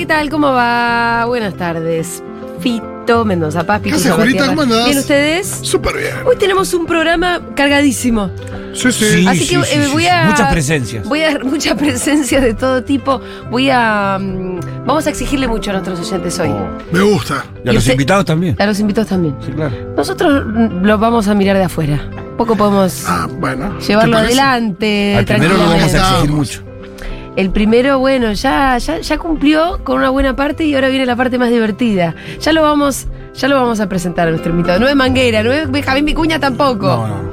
¿qué tal? ¿Cómo va? Buenas tardes. Fito Mendoza, Paz, ¿Qué haces, Julita? ¿Cómo andás? ¿Bien ustedes? Súper bien. Hoy tenemos un programa cargadísimo. Sí, sí. Sí, Así que sí, eh, sí, voy sí. a. Muchas presencias. Voy a mucha presencia de todo tipo. Voy a. mm, vamos a exigirle mucho a nuestros oyentes hoy. Oh. Me gusta. Y a Y los usted- invitados también. A los invitados también. Sí, claro. Nosotros mm, lo vamos a mirar de afuera. Poco podemos Ah, bueno. llevarlo adelante. Al primero lo vamos a exigir mucho. El primero, bueno, ya, ya, ya cumplió con una buena parte y ahora viene la parte más divertida. Ya lo vamos, ya lo vamos a presentar a nuestro invitado. No es Manguera, no es Benjamín Vicuña tampoco. No, no.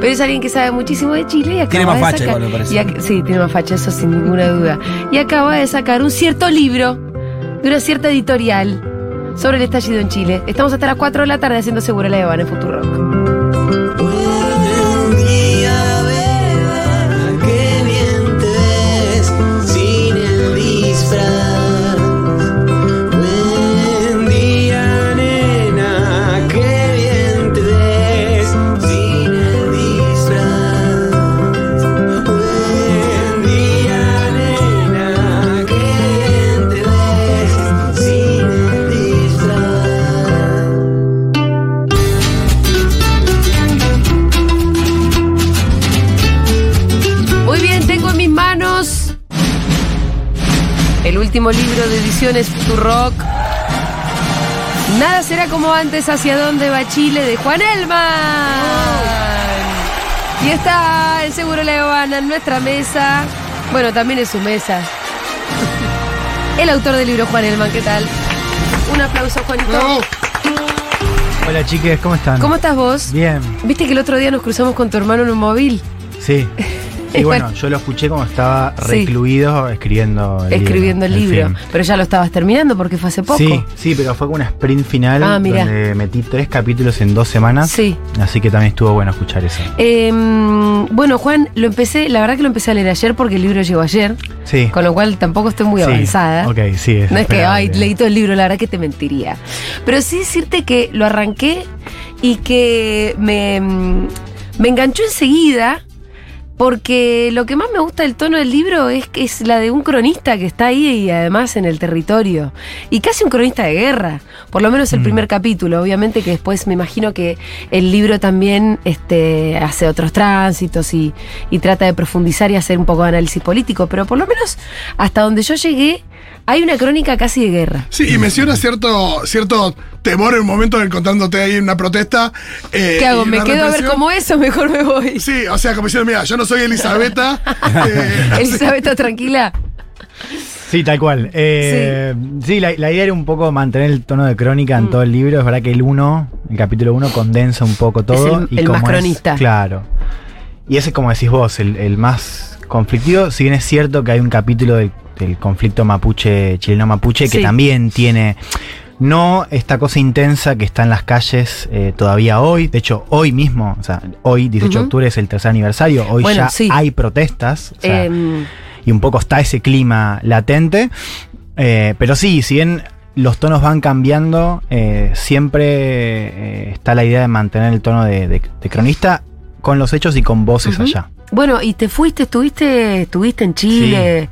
Pero es alguien que sabe muchísimo de Chile y acaba Tiene más de facha sacar- igual, me parece. y sí, tiene más facha, eso sin ninguna duda. Y acaba de sacar un cierto libro de una cierta editorial sobre el estallido en Chile. Estamos hasta las 4 de la tarde haciendo Seguro la Habana en Futuro. Buen libro de ediciones Futurock. Nada será como antes, hacia dónde va Chile, de Juan Elman. Y está el Seguro La Habana en nuestra mesa. Bueno, también es su mesa. El autor del libro, Juan Elman, ¿qué tal? Un aplauso, Juanito. Bravo. Hola chiques, ¿cómo están? ¿Cómo estás vos? Bien, ¿Viste que el otro día nos cruzamos con tu hermano en un móvil? sí. Y bueno, yo lo escuché como estaba Sí. recluido escribiendo el Escribiendo el libro, libro. film. Pero ya lo estabas terminando porque fue hace poco. Sí, sí, pero fue como una sprint final Ah, donde metí tres capítulos en dos semanas. Sí. Así que también estuvo bueno escuchar eso. Eh, bueno, Juan, lo empecé, la verdad que lo empecé a leer ayer porque el libro llegó ayer, Sí. con lo cual tampoco estoy muy Sí, avanzada. Ok, sí. No es que, ay, leí todo el libro, la verdad que te mentiría. Pero sí decirte que lo arranqué y que me, mm, me enganchó enseguida. Porque lo que más me gusta del tono del libro es que es la de un cronista que está ahí y además en el territorio. Y casi un cronista de guerra. Por lo menos el Mm. primer capítulo. Obviamente que después me imagino que el libro también este, hace otros tránsitos y, y trata de profundizar y hacer un poco de análisis político. Pero por lo menos hasta donde yo llegué, hay una crónica casi de guerra. Sí, y menciona cierto, cierto temor en un momento encontrándote ahí en una protesta. eh, ¿Qué hago? ¿Me quedo a ver cómo es o mejor me voy? Sí, o sea, como diciendo, mira, yo no soy Elisabetta. eh, está tranquila. Sí, tal cual. Eh, sí, la, la idea era un poco mantener el tono de crónica en Mm. todo el libro. Es verdad que el 1, el capítulo 1, condensa un poco todo. el- y el más es- cronista. claro. Y ese, como decís vos, el, el más conflictivo. Si bien es cierto que hay un capítulo del, del conflicto mapuche, chileno-mapuche, que también tiene. No esta cosa intensa que está en las calles eh, todavía hoy. De hecho, hoy mismo, o sea, hoy, 18 de octubre, es el tercer aniversario. Hoy Bueno, ya sí. hay protestas. o sea, Em, y un poco está ese clima latente. Eh, pero sí, si bien los tonos van cambiando, eh, siempre está la idea de mantener el tono de, de- de cronista con los hechos y con voces allá. bueno, y te fuiste, estuviste, estuviste en Chile.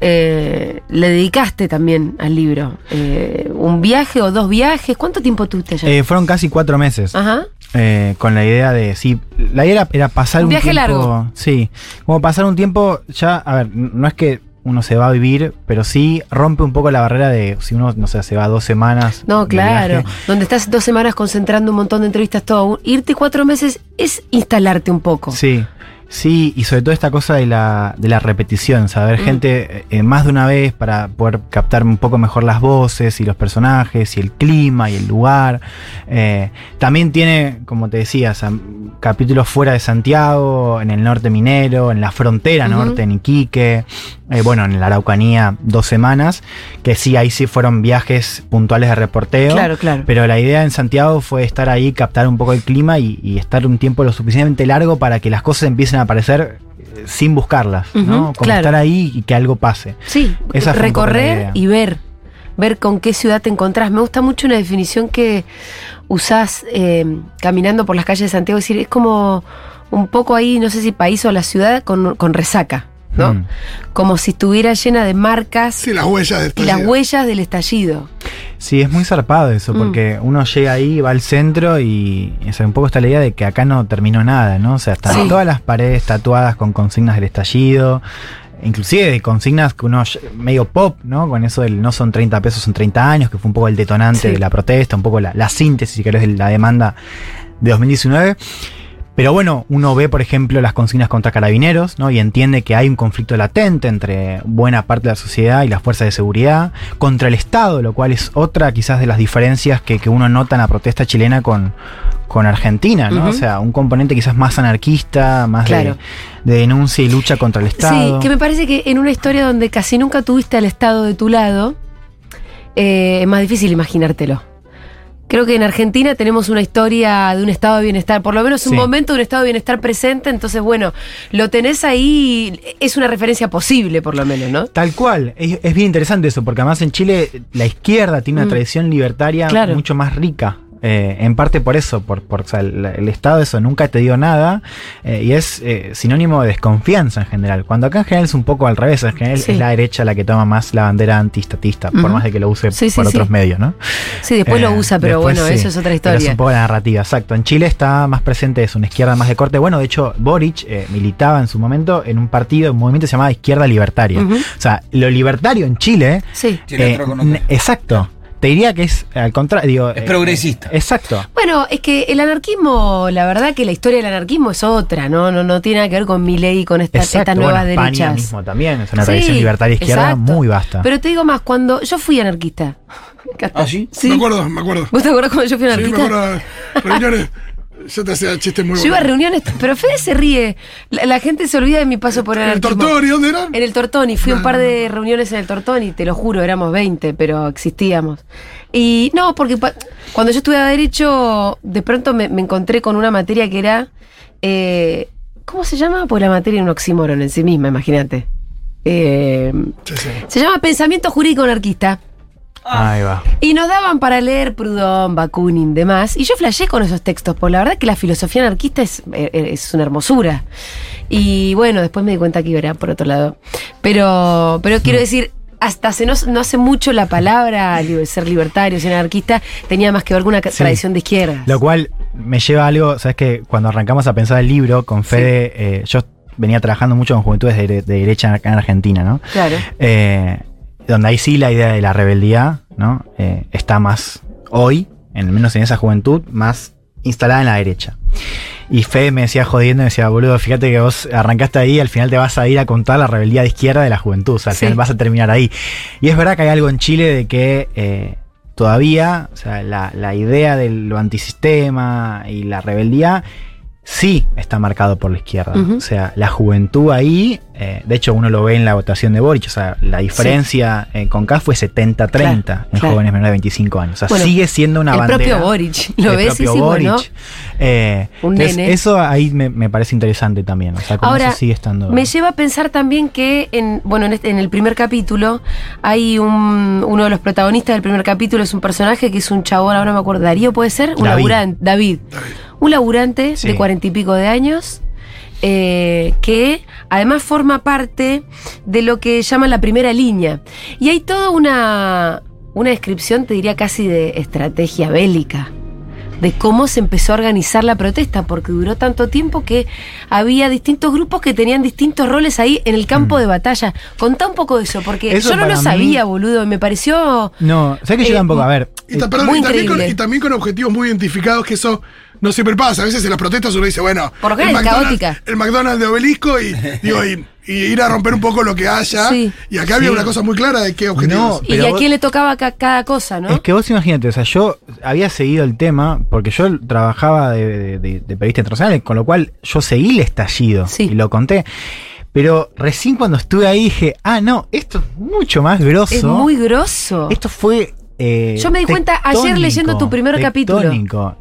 Eh, le dedicaste también al libro. Eh, ¿Un viaje o dos viajes? ¿Cuánto tiempo tuviste allá? Eh, fueron casi cuatro meses. Ajá. eh, con la idea de, sí, la idea era, era pasar Un un, viaje tiempo. largo. Sí, como pasar un tiempo, ya, a ver, no es que uno se va a vivir, pero sí rompe un poco la barrera de si uno, no sé, se va dos semanas. No, claro. Donde estás dos semanas concentrando un montón de entrevistas, todo. Irte cuatro meses es instalarte un poco. Sí, sí, y sobre todo esta cosa de la, de la repetición, saber Mm. gente eh, más de una vez para poder captar un poco mejor las voces y los personajes y el clima y el lugar. Eh, también tiene, como te decía, capítulos fuera de Santiago, en el norte minero, en la frontera norte, en Iquique, eh, bueno, en la Araucanía dos semanas, que sí, ahí sí fueron viajes puntuales de reporteo. Claro, claro. Pero la idea en Santiago fue estar ahí, captar un poco el clima y, y estar un tiempo lo suficientemente largo para que las cosas empiecen a aparecer eh, sin buscarlas, ¿no? Como claro. estar ahí y que algo pase. Sí, Esa recorrer y ver. Ver con qué ciudad te encontrás. Me gusta mucho una definición que usás eh, caminando por las calles de Santiago. Es decir, es como un poco ahí, no sé si país o la ciudad, con, con resaca. ¿No? Mm. Como si estuviera llena de marcas Sí, las huellas de y las huellas del estallido. Sí, es muy zarpado eso, Mm. porque uno llega ahí, va al centro y o sea, un poco está la idea de que acá no terminó nada, ¿no? O sea, están Sí. todas las paredes tatuadas con consignas del estallido, inclusive de consignas que uno medio pop, ¿no? Con eso del no son 30 pesos, son 30 años, que fue un poco el detonante Sí. de la protesta, un poco la, la síntesis, si querés, de la demanda de 2019. Pero bueno, uno ve, por ejemplo, las consignas contra carabineros, ¿no? Y entiende que hay un conflicto latente entre buena parte de la sociedad y las fuerzas de seguridad, contra el Estado, lo cual es otra quizás de las diferencias que, que uno nota en la protesta chilena con, con Argentina, ¿no? O sea, un componente quizás más anarquista, más de- Claro. de, denuncia y lucha contra el Estado. Sí, que me parece que en una historia donde casi nunca tuviste al Estado de tu lado, eh, es más difícil imaginártelo. Creo que en Argentina tenemos una historia de un estado de bienestar, por lo menos un Sí. momento de un estado de bienestar presente, entonces bueno, lo tenés ahí, es una referencia posible por lo menos, ¿no? Tal cual, es, es bien interesante eso, porque además en Chile la izquierda tiene una Mm. tradición libertaria Claro. mucho más rica. Eh, en parte por eso, por, por o sea, el, el Estado eso nunca te dio nada eh, y es eh, sinónimo de desconfianza en general. Cuando acá en general es un poco al revés, en general Sí. es la derecha la que toma más la bandera antistatista, por Ujú. más de que lo use Sí, por sí. otros medios, ¿no? Sí, después lo Eh, usa, pero después bueno, sí, eso es otra pero historia. es un poco la narrativa, exacto. En Chile está más presente es una izquierda más de corte. Bueno, de hecho, Boric eh, militaba en su momento en un partido, un movimiento que se llamaba Izquierda Libertaria. O sea, lo libertario en Chile. Sí. Eh, exacto. Te diría que es al contrario. digo, Es eh, progresista. Exacto. Bueno, es que el anarquismo, la verdad que la historia del anarquismo es otra, ¿no? No, no tiene nada que ver con mi ley y con esta- Exacto. estas Bueno, nuevas España derechas. mismo también. Es una Sí, tradición libertaria izquierda exacto. muy vasta. Pero te digo más, cuando yo fui anarquista. ¿Ah, sí? Me acuerdo, me acuerdo. ¿Vos te acuerdas cuando yo fui Sí, me anarquista? acuerdo. Reuniones. Yo te hacía chistes muy yo iba a reuniones, pero Fede se ríe. La, la gente se olvida de mi paso por ¿En el. Tortoni dónde era? En el Tortoni, fui a un par de reuniones en el Tortoni, te lo juro, éramos 20, pero existíamos. Y no, porque cuando yo estudiaba Derecho, de pronto me, me encontré con una materia que era. eh, ¿Cómo se llama? Pues la materia era un oxímoron en sí misma, imagínate. Eh, Sí, sí. se llama Pensamiento Jurídico Anarquista. Ahí va. Y nos daban para leer Proudhon, Bakunin, demás. Y yo flashé con esos textos, porque la verdad que la filosofía anarquista es, eh, es una hermosura. Y bueno, después me di cuenta que iba por otro lado. Pero, pero quiero decir, hasta hace no, no hace mucho la palabra ser libertario, ser anarquista, tenía más que ver con una Sí. tradición de izquierda. Lo cual me lleva a algo, sabes que cuando arrancamos a pensar el libro con Fede, eh, yo venía trabajando mucho con juventudes de, de derecha acá en Argentina, ¿no? Claro. Eh, donde ahí sí la idea de la rebeldía, ¿no? Eh, está más hoy, en menos en esa juventud, más instalada en la derecha. Y Fede me decía jodiendo, me decía, boludo, fíjate que vos arrancaste ahí y al final te vas a ir a contar la rebeldía de izquierda de la juventud. O sea, al Sí. final vas a terminar ahí. Y es verdad que hay algo en Chile de que eh, todavía, o sea, la, la idea de lo antisistema y la rebeldía sí está marcado por la izquierda. O sea, la juventud ahí, eh, de hecho uno lo ve en la votación de Boric, o sea, la diferencia eh, con K fue 70-30 Claro, en claro. jóvenes menores de 25 años. O sea, Bueno, sigue siendo una el bandera. propio Boric, lo el ves y propio Boric. bueno. Eh, Un entonces, nene. Eso ahí me, me parece interesante también. O sea, como Ahora, eso sigue estando. Me lleva a pensar también que en, bueno, en, este- en el primer capítulo hay un, uno de los protagonistas del primer capítulo es un personaje que es un chabón, ahora no me acuerdo, Darío puede ser, un David. laburante, David, un laburante Sí. de cuarenta y pico de años. eh, que además forma parte de lo que llaman la primera línea. Y hay toda una, una descripción, te diría casi de estrategia bélica de cómo se empezó a organizar la protesta, porque duró tanto tiempo que había distintos grupos que tenían distintos roles ahí en el campo de batalla. Contá un poco de eso, porque Mm. Eso yo no lo mí- sabía, boludo, y me pareció... No, sé que yo Eh, tampoco. A ver. Y, ta- eh, perdón, muy y también con, y también con objetivos muy identificados, que eso no siempre pasa. A veces en las protestas uno dice, bueno, Por lo el es McDonald's- caótica. El McDonald's de obelisco y, digo, y, y ir a romper un poco lo que haya. Sí. Y acá había Sí. una cosa muy clara de qué objetivos. No, y a vos- quién le tocaba ca- cada cosa, ¿no? Es que vos imagínate, o sea, yo había seguido el tema porque yo trabajaba de, de- de- de periodista internacional, con lo cual yo seguí el estallido Sí. y lo conté. Pero recién cuando estuve ahí dije, ah, no, esto es mucho más grosso. es muy grosso. Esto fue. Eh, Yo me di cuenta ayer leyendo tu primer capítulo.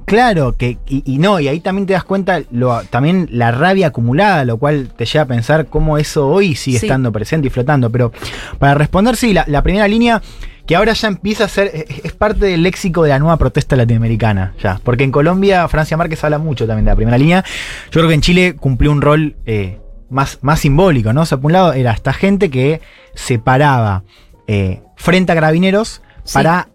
Claro, que, y, y no, y ahí también te das cuenta lo, también la rabia acumulada, lo cual te lleva a pensar cómo eso hoy sigue Sí. estando presente y flotando. Pero para responder, sí, la, la primera línea que ahora ya empieza a ser, es, parte del léxico de la nueva protesta latinoamericana, ya. Porque en Colombia, Francia Márquez habla mucho también de la primera línea. Yo creo que en Chile cumplió un rol eh, más, más simbólico, ¿no? O sea, por un lado era esta gente que se paraba eh, frente a carabineros Sí. para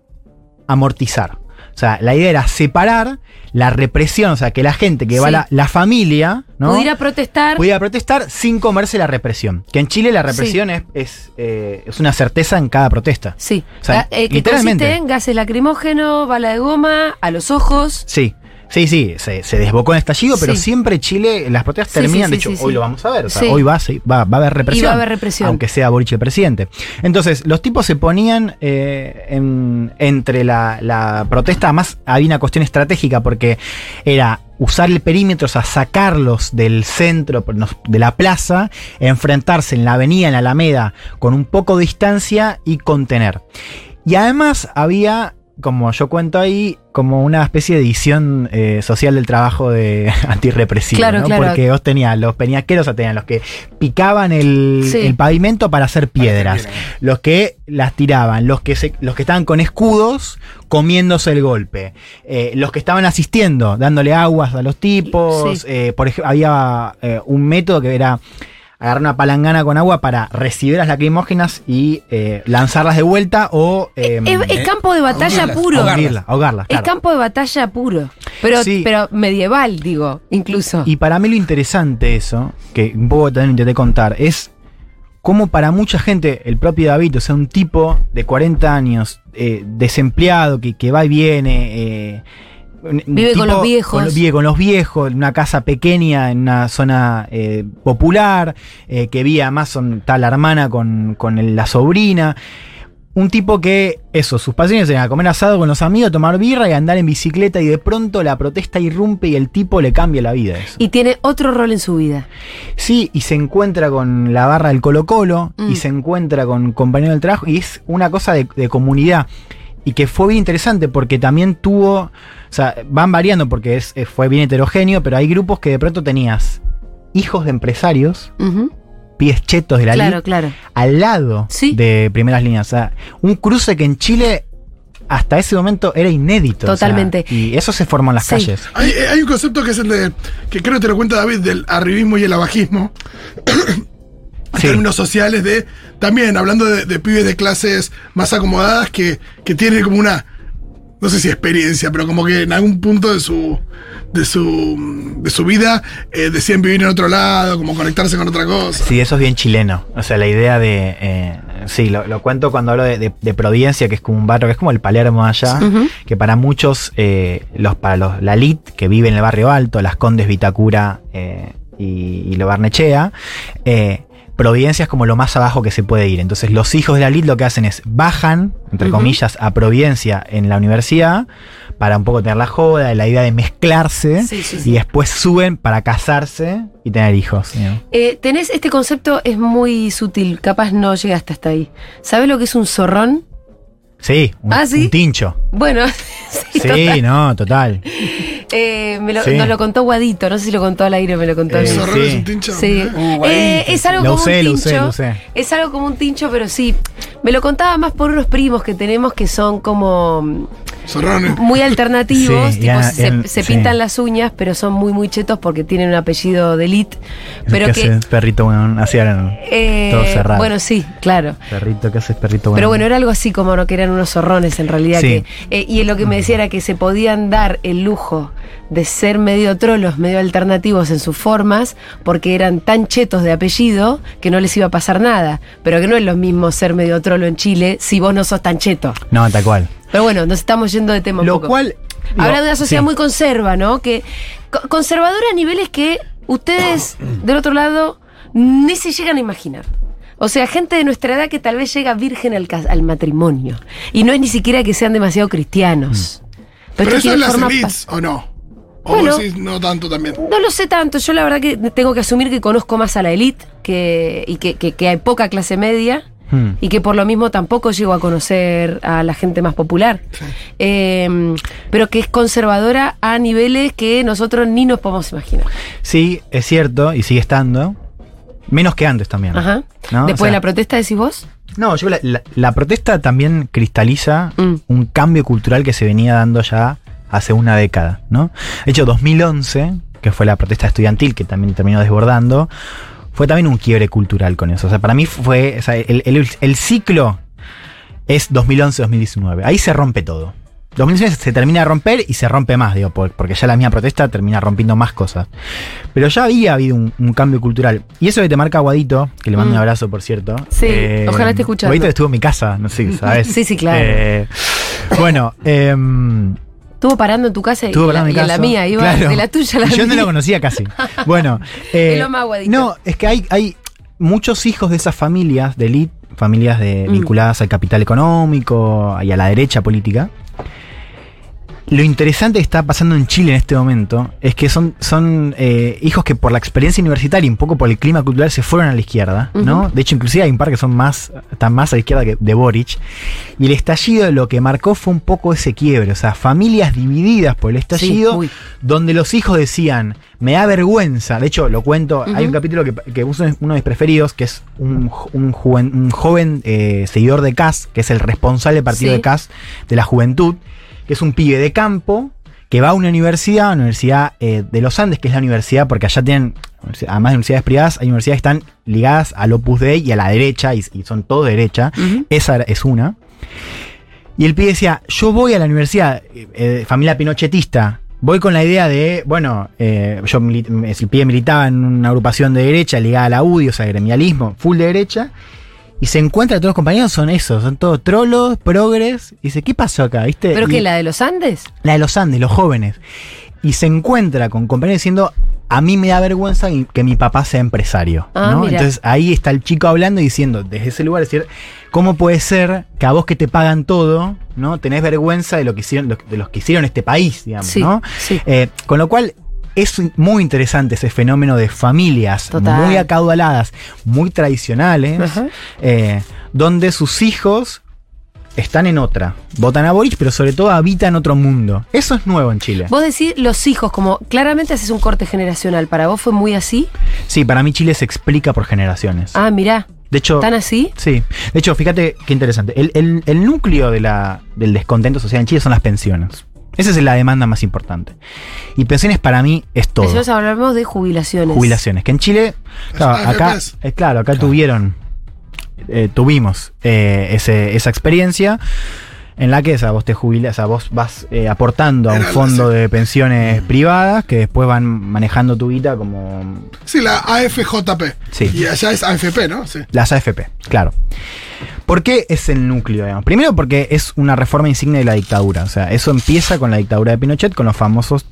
amortizar. O sea, la idea era separar la represión, o sea, que la gente que va Sí. la, la familia, ¿no? Pudiera protestar. pudiera protestar sin comerse la represión. Que en Chile la represión es, es, eh, es una certeza en cada protesta. Sí, O sea, Ah, eh, que literalmente. consiste en gases lacrimógenos, bala de goma, a los ojos. Sí. Sí, sí, se, se desbocó en estallido, pero Sí. siempre Chile, las protestas Sí, terminan, sí, de hecho, hoy lo vamos a ver, o sea, hoy va, va, va a haber represión. Y va a haber represión. Aunque sea Boric el presidente. Entonces, los tipos se ponían eh, en- entre la, la protesta, además había una cuestión estratégica porque era usar el perímetro, o sea, sacarlos del centro de la plaza, enfrentarse en la avenida, en la Alameda, con un poco de distancia y contener. Y además había, como yo cuento ahí, como una especie de edición eh, social del trabajo de antirrepresivo, Claro, ¿no? claro. Porque vos tenías los peñaqueros, o sea, tenían los que picaban el, Sí. el pavimento para hacer piedras, los que las tiraban, los que, se- los que estaban con escudos comiéndose el golpe, eh, los que estaban asistiendo, dándole aguas a los tipos, Sí. eh, por ejemplo, había eh, un método que era agarrar una palangana con agua para recibir las lacrimógenas y eh, lanzarlas de vuelta o eh, es, es campo de batalla ahogarlas, puro. ahogarlas. ahogarlas, ahogarlas, Es campo de batalla puro. Pero, Sí. pero medieval, digo, incluso. Y para mí lo interesante eso, que un poco también intenté contar, es cómo para mucha gente, el propio David, o sea, un tipo de 40 años, eh, desempleado, que, que va y viene, Vive con los viejos. con- vive con los viejos, en una casa pequeña, en una zona eh, popular, eh, que vive además son, está la hermana con, con la sobrina. Un tipo que, eso, sus pasiones eran comer asado con los amigos, tomar birra y andar en bicicleta y de pronto la protesta irrumpe y el tipo le cambia la vida. Eso. Y tiene otro rol en su vida. Sí, y se encuentra con la barra del Colo Colo Mm. y se encuentra con compañeros del trabajo y es una cosa de, de comunidad y que fue bien interesante porque también tuvo, o sea, van variando porque es, eh, fue bien heterogéneo, pero hay grupos que de pronto tenías hijos de empresarios, pies chetos de la Claro, claro. al lado Sí. de primeras líneas. O sea, un cruce que en Chile hasta ese momento era inédito. o sea, Totalmente. y eso se formó en las Sí. calles. Hay, hay un concepto que es el de, que creo que te lo cuenta David, del arribismo y el abajismo. En Sí. términos sociales de, también hablando de, de pibes de clases más acomodadas que, que tienen como una, no sé si experiencia, pero como que en algún punto de su, de su, de su vida eh, decían vivir en otro lado, como conectarse con otra cosa. Sí, eso es bien chileno. O sea, la idea de. eh, sí, lo, lo cuento cuando hablo de, de- de Providencia, que es como un barrio, que es como el Palermo allá, que para muchos, eh, los, para los, la elite que vive en el barrio alto, las Condes, Vitacura eh, y, y lo Barnechea, eh, Providencia es como lo más abajo que se puede ir. Entonces, los hijos de la elite lo que hacen es bajan, entre comillas, a Providencia en la universidad para un poco tener la joda, la idea de mezclarse, Sí, sí, sí. y después suben para casarse y tener hijos. Eh, tenés este concepto, es muy sutil, capaz no llegaste hasta ahí. ¿Sabes lo que es un zorrón? Sí, un, ¿Ah, sí? un tincho. Bueno, sí, Sí, total. no, total. Eh, me lo, Sí. nos lo contó Guadito, no sé si lo contó al aire, me lo contó Eh, mí. ¿El zorrón sí. es un tincho? Sí. Uh, Eh, es algo Lo como usé, un lo tincho. usé, lo usé. Es algo como un tincho, pero sí. Me lo contaba más por unos primos que tenemos que son como Zorrones. muy alternativos. Sí, tipo, ya, se, en- se sí. pintan las uñas, pero son muy, muy chetos porque tienen un apellido de elite. Pero ¿Qué que. haces, perrito bueno? Así eran. eh, todo cerrado. bueno, sí, claro. Perrito, ¿qué haces, perrito bueno? Pero bueno, era algo así como ¿no? que eran unos zorrones en realidad. Sí. Que, eh, y lo que me decía era que se podían dar el lujo de ser medio trolos, medio alternativos en sus formas, porque eran tan chetos de apellido que no les iba a pasar nada. Pero que no es lo mismo ser medio trolo en Chile si vos no sos tan cheto. No, tal cual. Pero bueno, nos estamos yendo de tema un Lo poco. cual. Habla de una sociedad sí. muy conserva, ¿no? Que co- conservadora a niveles que ustedes del otro lado ni se llegan a imaginar. O sea, gente de nuestra edad que tal vez llega virgen al, cas- al matrimonio. Y no es ni siquiera que sean demasiado cristianos. Pero esto eso en las elites, ¿o no? O Bueno. vos decís, no tanto también. No lo sé tanto. Yo la verdad que tengo que asumir que conozco más a la élite que, y que, que- que hay poca clase media. Hmm. y que por lo mismo tampoco llego a conocer a la gente más popular. Eh, pero que es conservadora a niveles que nosotros ni nos podemos imaginar. Sí, es cierto, y sigue estando. Menos que antes también. Ajá. ¿no? Después O sea, de la protesta, decís vos. No, yo la- la protesta también cristaliza Mm. un cambio cultural que se venía dando ya hace una década, ¿no? De hecho, 2011, que fue la protesta estudiantil que también terminó desbordando, fue también un quiebre cultural con eso. O sea, para mí fue, o sea, el, el- el ciclo es 2011-2019. Ahí se rompe todo. 2019 se termina de romper y se rompe más, digo, por- porque ya la misma protesta termina rompiendo más cosas. Pero ya había habido un, un cambio cultural. Y eso que te marca Guadito, que le mando Mm. un abrazo, por cierto. Sí, ojalá esté escuchando. Guadito estuvo en mi casa, no sé, ¿sabes? Sí, sí, claro. Eh, bueno, em, Estuvo parando en tu casa y, Estuvo la, en y en mi la mía, iba Claro. de la tuya a la Y Yo no mía. lo conocía casi. Bueno, eh, lo más no, es que hay, hay muchos hijos de esas familias de elite, familias de, Mm. vinculadas al capital económico y a la derecha política. Lo interesante que está pasando en Chile en este momento es que son, son eh, hijos que por la experiencia universitaria y un poco por el clima cultural se fueron a la izquierda, ¿no? De hecho, inclusive hay un par que son más, están más a la izquierda que de Boric. Y el estallido lo que marcó fue un poco ese quiebre, o sea, familias divididas por el estallido, donde los hijos decían, me da vergüenza, de hecho lo cuento, hay un capítulo que, que uso uno de mis preferidos, que es un, un joven, un joven eh, seguidor de CAS, que es el responsable del partido Sí. de CAS de la juventud, que es un pibe de campo que va a una universidad, una universidad eh, de los Andes, que es la universidad, porque allá tienen, además de universidades privadas, hay universidades que están ligadas al Opus Dei y a la derecha, y, y son todo derecha. Esa es una. Y el pibe decía, yo voy a la universidad, eh, eh, familia pinochetista, voy con la idea de, bueno, eh, yo el pibe militaba en una agrupación de derecha ligada a la UDI, o sea, gremialismo, full de derecha, y se encuentra todos los compañeros son esos, son todos trolos, progres, y dice, ¿qué pasó acá? ¿Viste? ¿Pero Y- que la de los Andes? la de los Andes, los jóvenes. Y se encuentra con compañeros diciendo, a mí me da vergüenza que mi papá sea empresario. Ah, ¿no? Entonces ahí está el chico hablando y diciendo, desde ese lugar, decir, ¿cómo puede ser que a vos que te pagan todo, ¿no? Tenés vergüenza de lo que hicieron, de los que hicieron este país, digamos, Sí, ¿no? sí. Eh, con lo cual. Es muy interesante ese fenómeno de familias Total. muy acaudaladas, muy tradicionales, eh, donde sus hijos están en otra. Votan a Boric, pero sobre todo habitan otro mundo. Eso es nuevo en Chile. Vos decís los hijos, como claramente haces un corte generacional. ¿Para vos fue muy así? Sí, para mí Chile se explica por generaciones. Ah, mirá. de hecho, ¿Tan así? sí. De hecho, fíjate qué interesante. El, el- el núcleo de la, del descontento social en Chile son las pensiones. Esa es la demanda más importante. Y pensiones para mí es todo. Nosotros hablamos de jubilaciones. jubilaciones. Que en Chile, claro, Las acá, eh, claro, acá tuvieron, eh, tuvimos eh, ese- esa experiencia en la que o sea, vos te jubilas, o sea, vos vas eh, aportando a un fondo de pensiones privadas que después van manejando tu guita como Sí, la AFJP. Sí. Y allá es AFP, ¿no? Sí. las AFP, claro. ¿Por qué es el núcleo? digamos? Primero porque es una reforma insignia de la dictadura. O sea, eso empieza con la dictadura de Pinochet, con los famosos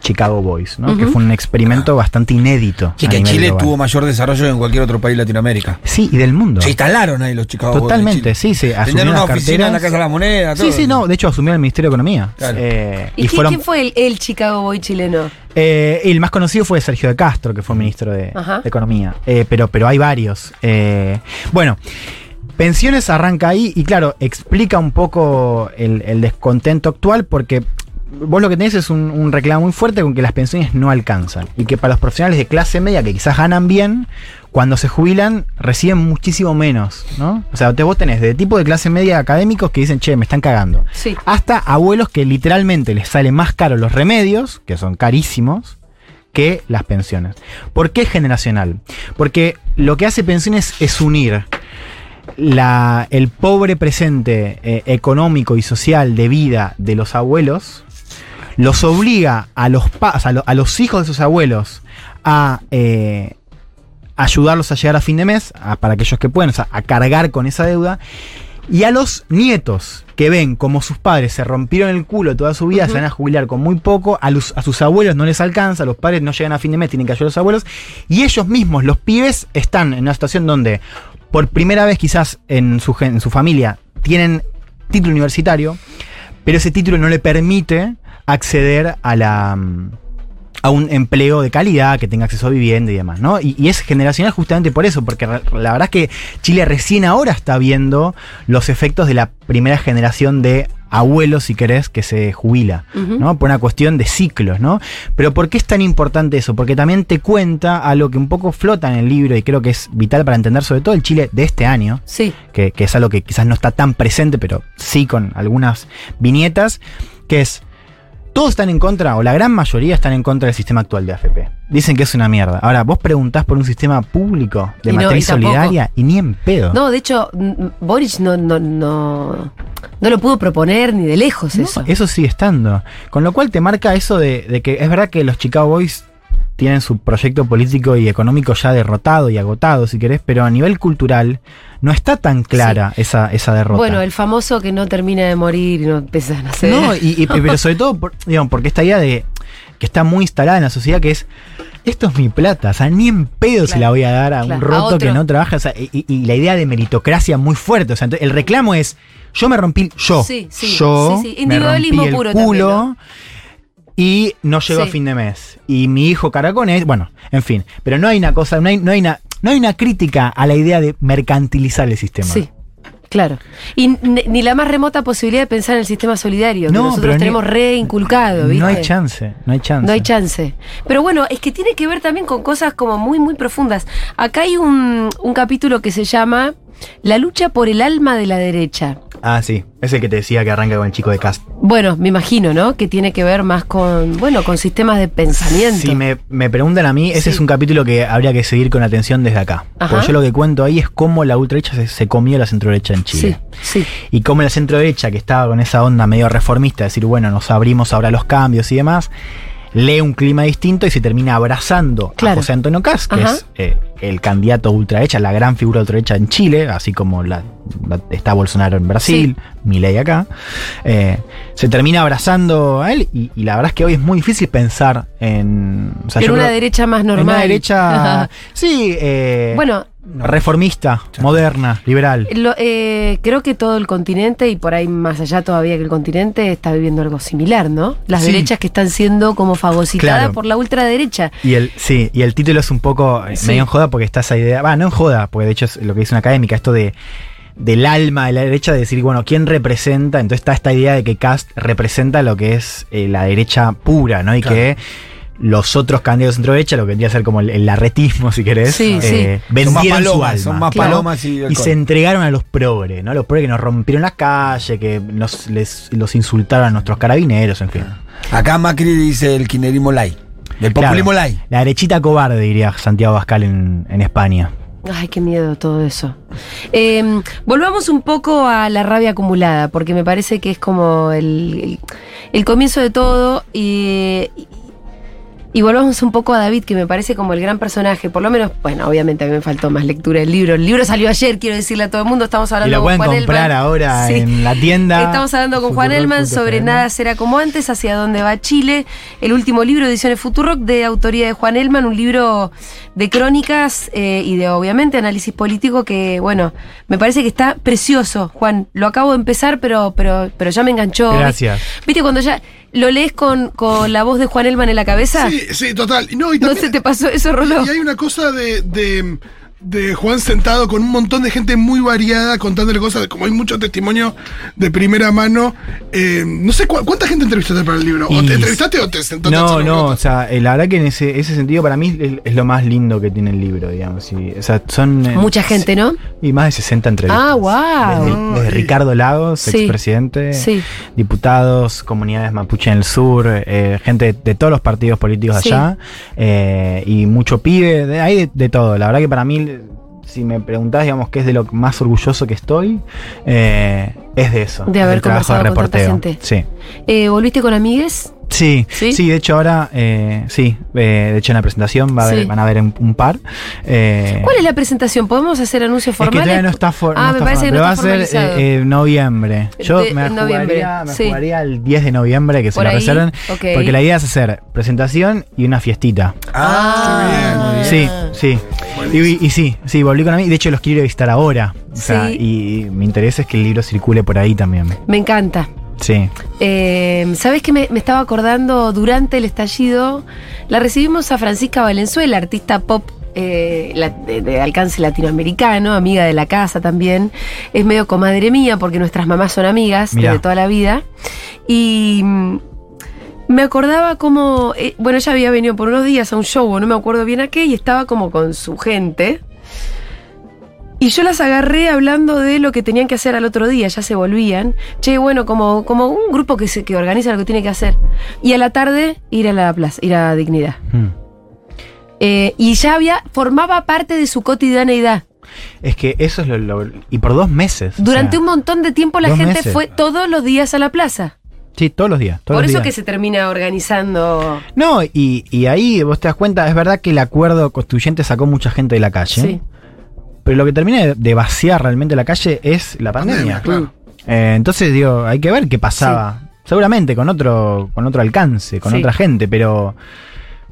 Chicago Boys, ¿no? Que fue un experimento bastante inédito. Sí, que Chile global. tuvo mayor desarrollo que en cualquier otro país de Latinoamérica. Sí, y del mundo. Se instalaron ahí los Chicago Boys Totalmente, sí, sí. Tenían asumieron una las oficina en la carteras. Casa de la Moneda, todo. Sí, sí, no. De hecho, asumió el Ministerio de Economía. Claro. Eh, ¿Y, y quién, fueron. quién fue el, el Chicago Boy chileno? eh, el más conocido fue Sergio de Castro, que fue ministro de, Economía. Eh, pero, pero hay varios. Eh, bueno. Pensiones arranca ahí y claro, explica un poco el, el descontento actual porque vos lo que tenés es un, un reclamo muy fuerte con que las pensiones no alcanzan y que para los profesionales de clase media que quizás ganan bien, cuando se jubilan reciben muchísimo menos, ¿no? O sea, te- vos tenés de tipo de clase media académicos que dicen, che, me están cagando Sí. hasta abuelos que literalmente les sale más caro los remedios, que son carísimos, que las pensiones. ¿Por qué generacional? Porque lo que hace pensiones es unir la- el pobre presente eh, económico y social de vida de los abuelos, los obliga a los, pa- a lo- a los hijos de esos abuelos a eh, ayudarlos a llegar a fin de mes, a- para aquellos que pueden, o sea, a cargar con esa deuda, y a los nietos que ven como sus padres se rompieron el culo toda su vida, se van a jubilar con muy poco, a, los- a sus abuelos no les alcanza, los padres no llegan a fin de mes, tienen que ayudar a los abuelos, y ellos mismos, los pibes, están en una situación donde por primera vez quizás en su, en su familia tienen título universitario, pero ese título no le permite acceder a la... mm, a un empleo de calidad, que tenga acceso a vivienda y demás, ¿no? Y, y es generacional justamente por eso, porque la verdad es que Chile recién ahora está viendo los efectos de la primera generación de abuelos, si querés, que se jubila. ¿no? Por una cuestión de ciclos, ¿no? Pero ¿por qué es tan importante eso? Porque también te cuenta algo que un poco flota en el libro y creo que es vital para entender sobre todo el Chile de este año, Sí. que, que es algo que quizás no está tan presente, pero sí con algunas viñetas, que es todos están en contra, o la gran mayoría están en contra del sistema actual de AFP. Dicen que es una mierda. Ahora, vos preguntás por un sistema público de Y no, matriz tampoco. solidaria y ni en pedo. No, de hecho, mm, Boric no, no, no, no lo pudo proponer ni de lejos No, eso. eso sigue estando. Con lo cual te marca eso de, de que es verdad que los Chicago Boys tienen su proyecto político y económico ya derrotado y agotado, si querés, pero a nivel cultural no está tan clara esa, esa derrota. Bueno, el famoso que no termina de morir y no empieza a nacer. No, y, y- pero sobre todo, por- digamos, porque esta idea de que está muy instalada en la sociedad que es esto es mi plata, o sea, ni en pedo se la voy a dar a claro, un a roto que no trabaja, o sea, y, la idea de meritocracia muy fuerte, o sea, entonces, el reclamo es yo me rompí yo, Sí, sí, yo sí, sí, me individualismo rompí el puro culo también, y no llego Sí. a fin de mes y mi hijo caracones, bueno, en fin, pero no hay una cosa, no hay, no hay una no hay una crítica a la idea de mercantilizar el sistema. Sí, claro. Y ni, la más remota posibilidad de pensar en el sistema solidario, que No, nosotros pero ni- tenemos reinculcado, ¿viste? No hay chance, no hay chance. No hay chance. Pero bueno, es que tiene que ver también con cosas como muy, muy profundas. Acá hay un, un capítulo que se llama La lucha por el alma de la derecha. Ah, sí, es el que te decía que arranca con el chico de Cast. Bueno, me imagino, ¿no? Que tiene que ver más con, bueno, con sistemas de pensamiento. Si me, me preguntan a mí, ese Sí. es un capítulo que habría que seguir con atención desde acá. Ajá. Porque yo lo que cuento ahí es cómo la ultraderecha se, se comió la centroderecha en Chile. Sí, sí. Y cómo la centroderecha, que estaba con esa onda medio reformista, de decir, bueno, nos abrimos ahora los cambios y demás, lee un clima distinto y se termina abrazando Claro. a José Antonio Caz, que Ajá. es eh, el candidato ultraderecha, la gran figura ultraderecha en Chile, así como la, la- está Bolsonaro en Brasil, Milei acá. Eh, se termina abrazando a él y, y la verdad es que hoy es muy difícil pensar en... o sea, en una creo- derecha más en normal. una derecha, sí, eh, bueno, reformista, moderna, liberal. lo- eh, creo que todo el continente y por ahí más allá todavía que el continente está viviendo algo similar, ¿no? Las Sí. derechas que están siendo como fagocitadas Claro. por la ultraderecha. Y el, sí, y el título es un poco eh, Sí. medio en joda porque está esa idea, va, no en joda, porque de hecho es lo que dice una académica, esto de del alma de la derecha, de decir, bueno, ¿quién representa? Entonces está esta idea de que Cast representa lo que es eh, la derecha pura, ¿no? Y Claro. que los otros candidatos centro derecha, lo que vendría a ser como el, el larretismo, si querés, Sí, eh, sí. Son más vendieron su palomas, alma. son más Claro. palomas y, Y se entregaron a los progres, ¿no? Los progres que nos rompieron las calles, que nos, les, los insultaron a nuestros carabineros, en fin. Acá Macri dice el light. Del Claro. populismo light. La derechita cobarde, diría Santiago Bascal en, en España. Ay, qué miedo todo eso. Eh, volvamos un poco a la rabia acumulada, porque me parece que es como el, el- el comienzo de todo y, y- y volvamos un poco a David, que me parece como el gran personaje, por lo menos, bueno, obviamente a mí me faltó más lectura del libro. El libro salió ayer, quiero decirle a todo el mundo, estamos Y hablando lo con pueden Juan comprar Elman. ahora Sí. en la tienda. Estamos hablando con Juan Elman sobre. Nada será como antes, hacia dónde va Chile. El último libro, Ediciones Futurock, de autoría de Juan Elman, un libro de crónicas eh, y de, obviamente, análisis político que, bueno, me parece que está precioso, Juan. Lo acabo de empezar, pero, pero, pero ya me enganchó. Gracias. ¿Viste cuando ya lo lees con, con la voz de Juan Elman en la cabeza? Sí, sí, total. No, y ¿No también- se te pasó eso, Rolo? Y hay una cosa de, de, de Juan sentado con un montón de gente muy variada contándole cosas, como hay mucho testimonio de primera mano. eh, no sé cu- cuánta gente entrevistaste para el libro. ¿O Y- te entrevistaste o te sentaste No, no, o sea, eh, la verdad que en ese, ese sentido para mí es, es lo más lindo que tiene el libro, digamos. y, o sea, son. eh, Mucha gente, ¿no? Y más de 60 entrevistas. Ah, wow. Desde. Ricardo Lagos, Sí. expresidente, Sí. diputados, comunidades mapuche en el sur, eh, gente de todos los partidos políticos Sí. allá, eh, y mucho pibe, de, hay de, de todo. La verdad que para mí, si me preguntás, digamos, qué es de lo más orgulloso que estoy, eh, es de eso. De haber trabajo de conversado con tanta gente. Sí. Eh, ¿Volviste con amigues? Sí, ¿Sí? ¿Sí? de hecho ahora, eh, sí, eh, de hecho en la presentación va a haber- Sí. van a ver un, un par. eh, ¿Cuál es la presentación? ¿Podemos hacer anuncios es que formales? todavía no está, for- Ah, no me está parece que no pero está va a ser formalizado. eh, eh, noviembre. Yo De- me, en noviembre, jugaría, me sí. jugaría el 10 de noviembre que se lo reserven. Porque la idea es hacer presentación y una fiestita. Ah, Sí, sí. Y, y sí, sí, volví con a mí. De hecho, los quiero visitar ahora. O sea, Sí. y, y mi interés es que el libro circule por ahí también. Me encanta. Sí. Eh, ¿Sabes qué me, me estaba acordando durante el estallido? La recibimos a Francisca Valenzuela, artista pop. eh, la- de, de alcance latinoamericano, amiga de la casa también. Es medio comadre mía porque nuestras mamás son amigas Mirá. desde toda la vida. Y mm, me acordaba como, eh, bueno, ella había venido por unos días a un show, no me acuerdo bien a qué, y estaba como con su gente. Y yo las agarré hablando de lo que tenían que hacer al otro día, ya se volvían. Che, bueno, como, como un grupo que, se, que organiza lo que tiene que hacer. Y a la tarde ir a la plaza, ir a Dignidad. Mm. Eh, y ya había, formaba parte de su cotidianeidad. Es que eso es lo, lo- Y por dos meses. o Durante sea, un montón de tiempo la gente meses. fue todos los días a la plaza. Sí, todos los días. todos Por los eso días. que se termina organizando. No, y, y ahí vos te das cuenta, es verdad que el acuerdo constituyente sacó mucha gente de la calle. Sí. Pero lo que termina de, vaciar realmente la calle es la pandemia. claro. Eh, entonces, digo, hay que ver qué pasaba. Seguramente con otro, con otro alcance, con Sí. otra gente, pero.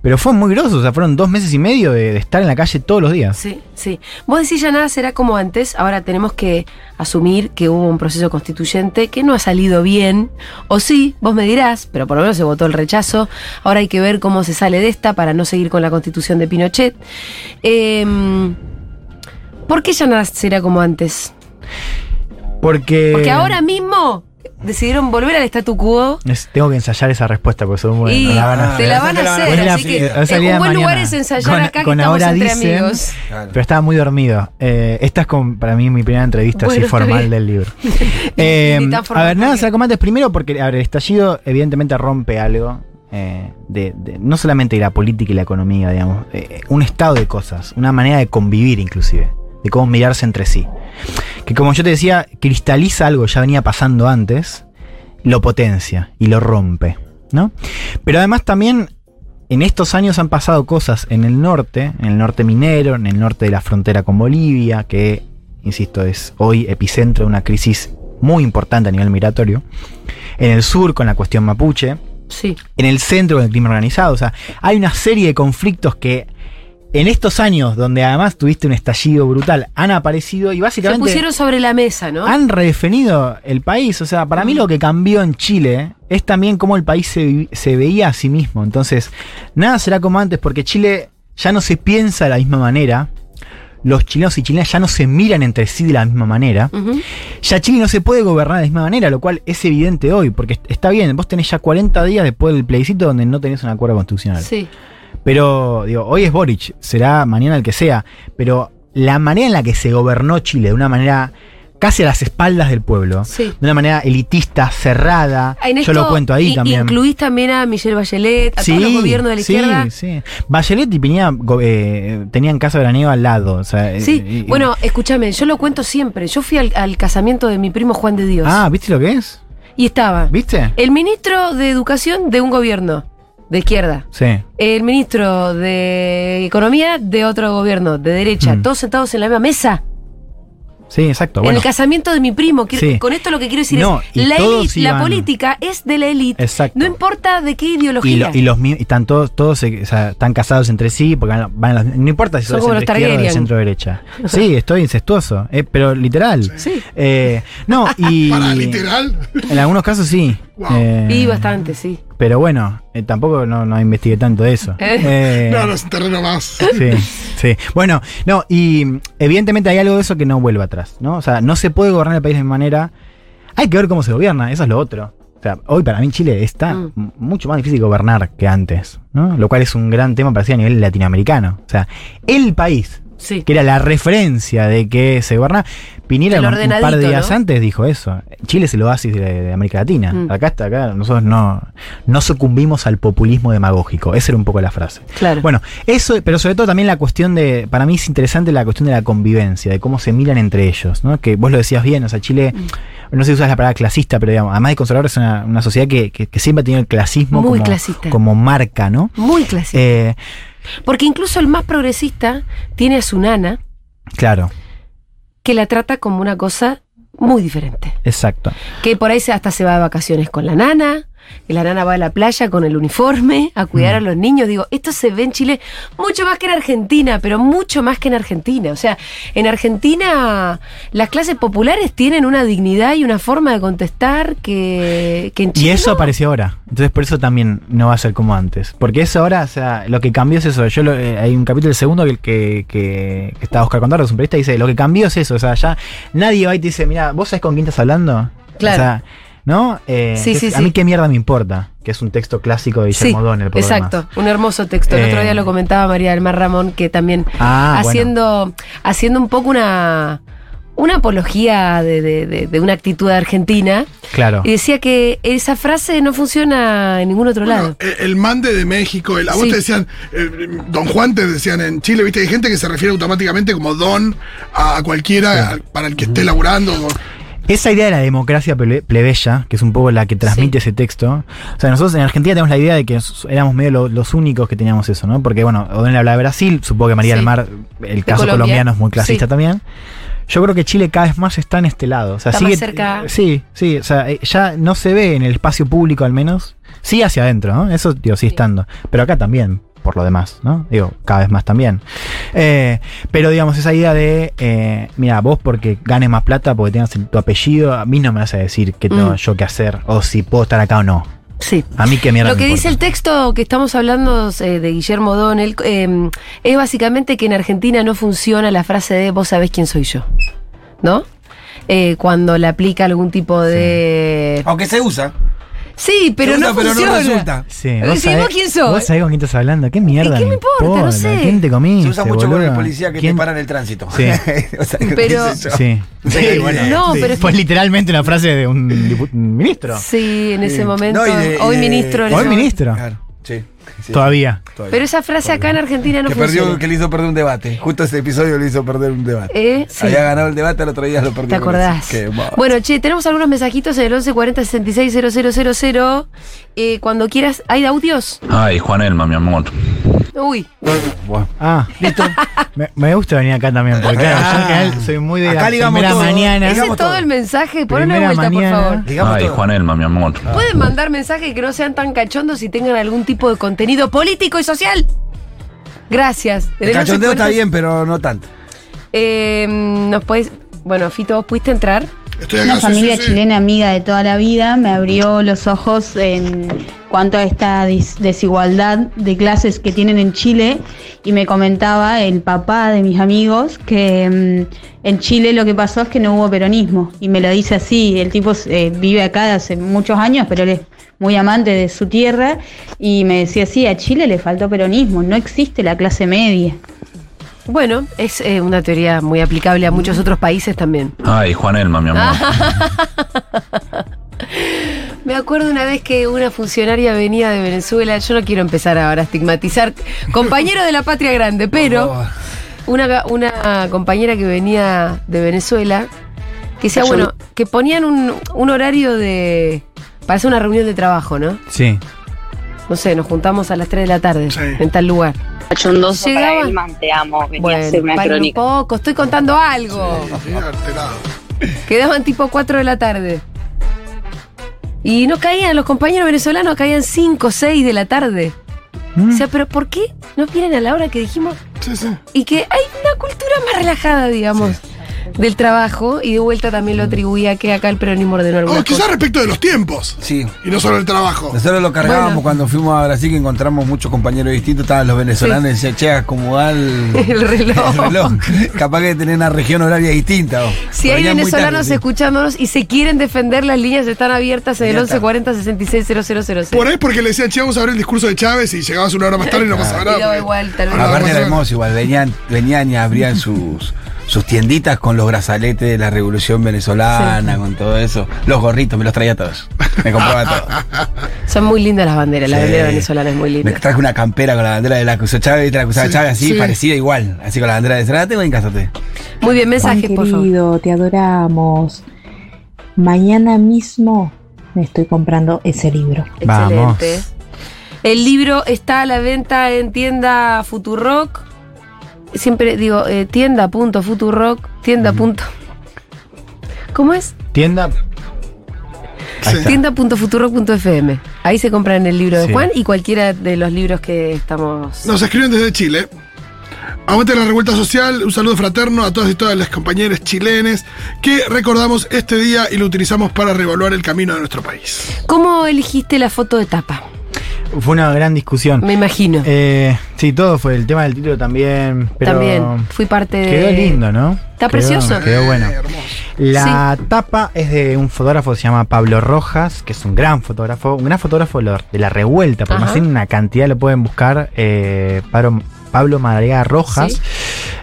Pero fue muy groso, o sea, fueron dos meses y medio de, de estar en la calle todos los días. Sí, sí. Vos decís ya nada será como antes. Ahora tenemos que asumir que hubo un proceso constituyente que no ha salido bien. O sí, vos me dirás, pero por lo menos se votó el rechazo. Ahora hay que ver cómo se sale de esta para no seguir con la constitución de Pinochet. Em, ¿Por qué ya nada será como antes? Porque. Porque ahora mismo decidieron volver al statu quo. Es- tengo que ensayar esa respuesta porque son buenas. y la van a te hacer. la van a Esa te la van a hacer, así que salir un buen mañana. lugar es ensayar Con- acá que con estamos ahora entre dicen- amigos. Claro. Pero estaba muy dormido. Eh, esta es con- para mí mi primera entrevista Bueno, así formal del libro. Eh, a ver, nada será como antes. Primero porque a ver, el estallido evidentemente rompe algo. eh, de, de- no solamente de la política y la economía, digamos, eh, un estado de cosas, una manera de convivir inclusive, de cómo mirarse entre sí. Que como yo te decía, cristaliza algo que ya venía pasando antes, lo potencia y lo rompe, ¿no? Pero además también en estos años han pasado cosas en el norte, en el norte minero, en el norte de la frontera con Bolivia, que, insisto, es hoy epicentro de una crisis muy importante a nivel migratorio. En el sur con la cuestión mapuche, Sí. en el centro con el crimen organizado. O sea, hay una serie de conflictos que en estos años, donde además tuviste un estallido brutal, han aparecido y Se básicamente pusieron sobre la mesa, ¿no? han redefinido el país. O sea, para mí lo que cambió en Chile es también cómo el país se, se veía a sí mismo. Entonces, nada será como antes, porque Chile ya no se piensa de la misma manera. Los chilenos y chilenas ya no se miran entre sí de la misma manera. Ya Chile no se puede gobernar de la misma manera, lo cual es evidente hoy, porque est- está bien, vos tenés ya 40 días después del plebiscito donde no tenés un acuerdo constitucional. Sí. Pero, digo, hoy es Boric, será mañana el que sea, pero la manera en la que se gobernó Chile, de una manera casi a las espaldas del pueblo, Sí. de una manera elitista, cerrada, En yo lo cuento ahí también. Incluís también a Michelle Bachelet, a todos los gobiernos de la sí, izquierda. Sí, Bachelet y Piñera eh, tenían casa veraneo al lado. O sea, eh, Sí, bueno, escúchame, yo lo cuento siempre. Yo fui al, al casamiento de mi primo Juan de Dios. Ah, ¿viste lo que es? Y estaba ¿Viste? el ministro de Educación de un gobierno de izquierda. Sí. El ministro de Economía de otro gobierno, de derecha. Mm. Todos sentados en la misma mesa. Sí, exacto. En Bueno, el casamiento de mi primo. Quiero- Sí. Con esto lo que quiero decir No, es, la, élite, la política es de la élite. Exacto. No importa de qué y, ideología. lo- y los y están todos, todos se- o sea, están casados entre sí, porque van, van a las- no importa si Son de izquierda o de centro derecha. Sí, estoy incestuoso, eh, pero literal. Sí. Eh, no, y Para, literal. en algunos casos sí. Wow. Eh, Y bastante, sí. Pero bueno, eh, tampoco no, no investigué tanto de eso. Eh, No, no es un terreno más. Sí, sí. Bueno, no, y mm, evidentemente hay algo de eso que no vuelve atrás, ¿no? O sea, no se puede gobernar el país de manera. Hay que ver cómo se gobierna, eso es lo otro. O sea, hoy para mí Chile está Mm. mucho más difícil gobernar que antes, ¿no? Lo cual es un gran tema para decir a nivel latinoamericano. O sea, el país, Sí. que era la referencia de que se gobierna, Piñera un, un par de días ¿no? antes dijo eso. Chile es el oasis de, de América Latina. Mm. Acá está, acá nosotros no, no sucumbimos al populismo demagógico. Esa era un poco la frase. Claro. Bueno, eso, pero sobre todo también la cuestión de, para mí es interesante la cuestión de la convivencia, de cómo se miran entre ellos, ¿no? Que vos lo decías bien, o sea, Chile, Mm. no sé si usas la palabra clasista, pero digamos, además de conservador es una, una sociedad que, que- que siempre ha tenido el clasismo Muy como, clasista. como marca, ¿no? Muy clásico. Eh, Porque incluso el más progresista tiene a su nana claro, que la trata como una cosa muy diferente. exacto. Que por ahí se- hasta se va de vacaciones con la nana, que la nana va a la playa con el uniforme a cuidar Mm. a los niños. Digo, esto se ve en Chile mucho más que en Argentina, pero mucho más que en Argentina. O sea, en Argentina las clases populares tienen una dignidad y una forma de contestar que, que en Chile. Y eso no. apareció ahora. Entonces por eso también no va a ser como antes. Porque eso ahora, o sea, lo que cambió es eso. Yo lo- eh, hay un capítulo del segundo que, que, que, está Oscar Contardo, es un periodista, y dice, lo que cambió es eso. O sea, ya nadie va y te dice, mira, ¿vos sabés con quién estás hablando? Claro. O sea, ¿no? Eh, Sí, sí, es, A sí. mí qué mierda me importa, que es un texto clásico de Sí, Guillermo O'Donnell. por exacto, demás. un hermoso texto. El otro Eh, día lo comentaba María del Mar Ramón, que también Ah, haciendo, haciendo un poco una, una apología de, de- de- de una actitud argentina. Claro. Y decía que esa frase no funciona en ningún otro lado. Eh, El mande de México, el, a vos Sí. te decían, eh, Don Juan te decían en Chile, viste, hay gente que se refiere automáticamente como Don a cualquiera a- para el que esté laburando. o- Esa idea de la democracia ple- plebeya, que es un poco la que transmite ese texto. O sea, nosotros en Argentina tenemos la idea de que éramos medio lo- los únicos que teníamos eso, ¿no? Porque, bueno, O'Donnell habla de Brasil, supongo que María Sí. del Mar, el caso Colombia. colombiano es muy clasista Sí. también. Yo creo que Chile cada vez más está en este lado. O sea, Está sigue, más cerca. Sí, sí. O sea, eh, ya no se ve en el espacio público al menos. Sí hacia adentro, ¿no? Eso, digo, sí, estando. Pero acá también, por lo demás, ¿no? Digo, cada vez más también. Eh, pero digamos, esa idea de, eh, mira, vos porque ganes más plata, porque tengas el- tu apellido, a mí no me vas a decir qué tengo Mm. yo que hacer, o si puedo estar acá o no. Sí. A mí qué mierda Lo que me dice el texto que estamos hablando eh, de Guillermo O'Donnell eh, es básicamente que en Argentina no funciona la frase de vos sabés quién soy yo. ¿No? Eh, cuando le aplica algún tipo de. Aunque se usa. Sí, pero no pero no funciona. resulta. Sí, Pero vos si sabés- vos quién sos. Vos sabés con quién estás hablando. ¿Qué mierda? qué me importa? No sé. ¿Quién te comiste? Se usa mucho con el policía que ¿Quién- te para en el tránsito. Sí. O sea, Pero-. Sí. Sí, bueno. No, Sí. pero Fue literalmente una frase de un, ministro. Sí, en ese momento. No, de- hoy de- ministro. Hoy momento. ministro. Claro, sí, sí. Todavía. Todavía. Pero esa frase acá en Argentina no que funciona. perdió, que le hizo perder un debate. Justo ese episodio le hizo perder un debate. Eh, sí. Había ganado el debate, al otro día lo perdió. ¿Te acordás? Bueno, che, tenemos algunos mensajitos en el 1140 66 000. Eh, cuando quieras, ¿hay audios? Ay, Juanelma, mi amor. Uy, Bueno. Ah, listo. me, me gusta venir acá también, porque claro, yo en general soy muy de Acá la ligamos primera todo. mañana. ese es todo todo. el mensaje. Ponle una vuelta, mañana. por favor. Digamos Ay, todo. Juanelma, mi amor. Pueden mandar mensajes que no sean tan cachondos y tengan algún tipo de contenido político y social. Gracias. El cachondeo está 1140, bien, pero no tanto. Eh, nos podés. Bueno, Fito, ¿vos pudiste entrar? Estoy acá, Una sí, familia sí, sí. chilena amiga de toda la vida me abrió los ojos en cuanto a esta desigualdad de clases que tienen en Chile y me comentaba el papá de mis amigos que mm, en Chile lo que pasó es que no hubo peronismo y me lo dice así, el tipo eh, vive acá hace muchos años pero él es muy amante de su tierra y me decía así, a Chile le faltó peronismo, no existe la clase media. Bueno, es eh, una teoría muy aplicable a muchos otros países también. Ay, Juanelma, mi amor. Me acuerdo una vez que una funcionaria venía de Venezuela, yo no quiero empezar ahora a estigmatizar, compañero de la patria grande, pero una, una compañera que venía de Venezuela, que decía, bueno, que ponían un, un horario de... para hacer una reunión de trabajo, ¿no? Sí. No sé, nos juntamos a las 3 de la tarde Sí. en tal lugar. Cachondoso para Llegaban- el man, te amo. Venía a Bueno, hacer una paren un crónica. poco, estoy contando algo. Sí. Quedaban tipo 4 de la tarde. Y no caían, los compañeros venezolanos caían 5, 6 de la tarde. Mm. O sea, pero ¿por qué no vienen a la hora que dijimos? Sí, sí. Y que hay una cultura más relajada, digamos, del trabajo. Y de vuelta también lo atribuía que acá el peronismo ordenó Oh, quizás respecto de los tiempos. Sí. Y no solo el trabajo. Nosotros lo cargábamos Bueno. cuando fuimos a Brasil, que encontramos muchos compañeros distintos. Estaban los venezolanos y decían, che, acomodar el, El reloj. el reloj. Capaz que tener una región horaria distinta. o- Si hay venezolanos tarde, sí. escuchándonos y se quieren defender, las líneas están abiertas en el Ya está. 1140 66 Por ahí porque le decían, che, vamos a ver el discurso de Chávez y llegabas una hora más tarde y no pasaba nada. igual, tal vez. Aparte era hermoso, igual. Venían, venían y abrían sus, sus tienditas con los brazaletes de la revolución venezolana, con todo eso. Los gorritos, me los traía todos. Me compraba todo. Son muy lindas las banderas, la Sí. bandera venezolana es muy linda. Me traje una campera con la bandera de la que usó Chávez, ¿viste? la que usaba Sí, Chávez así, sí. parecida igual. Así con la bandera de Cerrada, tengo en. Muy bien, Juan mensajes, por favor. te adoramos. Mañana mismo me estoy comprando ese libro. Vamos. Excelente. El libro está a la venta en tienda Futurock. Siempre digo eh, tienda.futurock, tienda. punto- ¿Cómo es? Tienda. Ahí está. Tienda.futurock.fm. Ahí se compran el libro de Sí. Juan y cualquiera de los libros que estamos. Nos escriben desde Chile. Aguante la revuelta social, un saludo fraterno a todas y todas las compañeras chilenes que recordamos este día y lo utilizamos para revaluar el camino de nuestro país. ¿Cómo elegiste la foto de tapa? Fue una gran discusión. Me imagino. Eh, sí, todo fue el tema del título también. Pero También fui parte de. Quedó lindo, ¿no? Está Quedó- precioso. Quedó bueno. Eh. La tapa es de un fotógrafo que se llama Pablo Rojas, que es un gran fotógrafo, un gran fotógrafo de la- revuelta, Ajá. más tiene una cantidad, lo pueden buscar, eh, Pablo, Pablo Madariaga Rojas. Sí.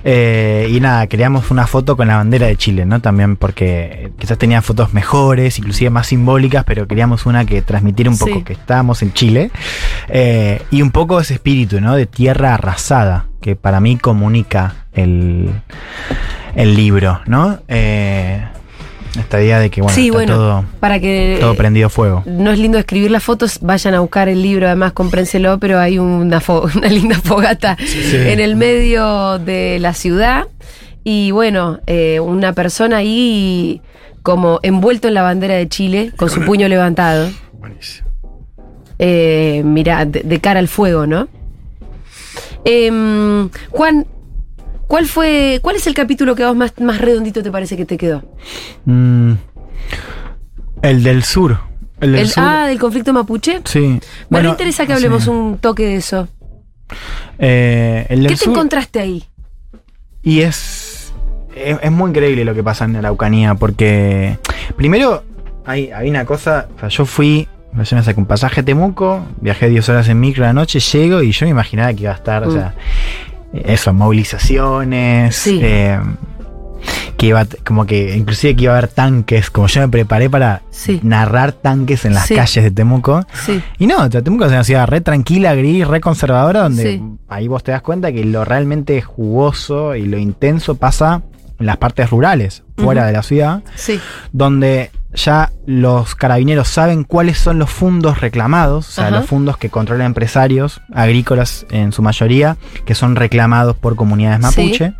Eh, y nada, queríamos una foto con la bandera de Chile, ¿no? También porque quizás tenía fotos mejores, inclusive más simbólicas, pero queríamos una que transmitiera un poco Sí. que estábamos en Chile. Eh, y un poco ese espíritu, ¿no? De tierra arrasada, que para mí comunica el, el libro, ¿no? Eh, esta idea de que, bueno, sí, está bueno, todo, para que todo prendido fuego. no es lindo escribir las fotos, vayan a buscar el libro, además comprénselo, pero hay una, fo- una linda fogata en el medio de la ciudad y bueno, eh, una persona ahí como envuelto en la bandera de Chile, con su puño levantado, Buenísimo. eh, mira, de, de cara al fuego, ¿no? Em, Juan, ¿cuál fue, cuál es el capítulo que a vos más, más redondito te parece que te quedó? Mm, el del sur. El del El- sur. ah, del conflicto mapuche. sí. Me Bueno, interesa que hablemos sí. un toque de eso. Eh, el del ¿Qué te sur- encontraste ahí? Y es, es, es muy increíble lo que pasa en la Araucanía, porque primero hay, hay una cosa, o sea, yo fui, yo me saqué un pasaje a Temuco, viajé 10 horas en micro la noche, llego y yo me imaginaba que iba a estar, o Mm. sea, eso, movilizaciones, Sí. eh, que iba, como que inclusive que iba a haber tanques, como yo me preparé para Sí. narrar tanques en las Sí. calles de Temuco. Sí. Y no, Temuco es una ciudad re tranquila, gris, re conservadora, donde ahí vos te das cuenta que lo realmente jugoso y lo intenso pasa en las partes rurales, fuera de la ciudad, Sí. donde ya los carabineros saben cuáles son los fundos reclamados, o sea, Ajá. los fundos que controlan empresarios agrícolas en su mayoría, que son reclamados por comunidades Sí. mapuche,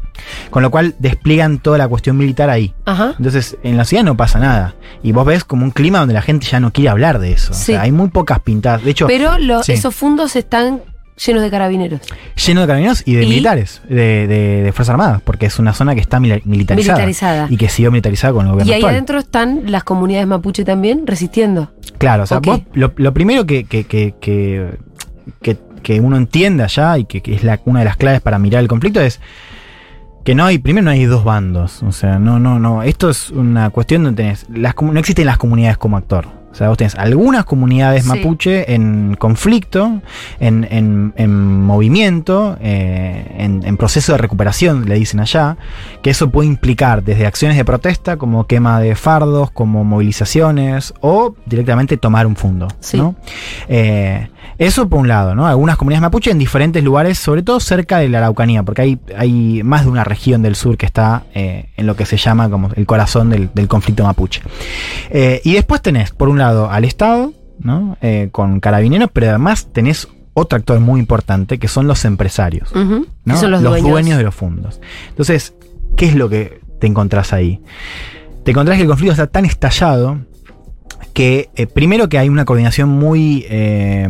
con lo cual despliegan toda la cuestión militar ahí. Ajá. Entonces, en la ciudad no pasa nada. Y vos ves como un clima donde la gente ya no quiere hablar de eso. Sí. O sea, hay muy pocas pintadas. De hecho, Pero lo- sí. esos fundos están llenos de carabineros. lleno de carabineros y de Y- militares, de, de- de Fuerzas Armadas, porque es una zona que está militarizada. Militarizada. Y que siguió militarizada con el gobierno Y ahí actual. adentro están las comunidades mapuche también resistiendo. Claro, o sea, vos- lo, lo primero que, que, que, que, que- uno entienda ya y que, es la, una de las claves para mirar el conflicto es que no hay, primero no hay dos bandos. O sea, no, no, no. Esto es una cuestión donde tenés. Las, no existen las comunidades como actor. O sea, vos tenés algunas comunidades Sí. mapuche en conflicto, en, en- en movimiento, eh, en, en proceso de recuperación, le dicen allá, que eso puede implicar desde acciones de protesta, como quema de fardos, como movilizaciones, o directamente tomar un fondo. Sí. ¿no? Eh, eso por un lado, ¿no? Algunas comunidades mapuche en diferentes lugares, sobre todo cerca de la Araucanía, porque hay, hay más de una región del sur que está eh, en lo que se llama como el corazón del, del conflicto mapuche. Y después tenés, por un lado, al Estado, ¿no? Eh, con carabineros, pero además tenés otro actor muy importante, que son los empresarios. ¿no? Son los, dueños. de los fondos. Entonces, ¿qué es lo que te encontrás ahí? Te encontrás que el conflicto está tan estallado que eh, primero que hay una coordinación muy, eh,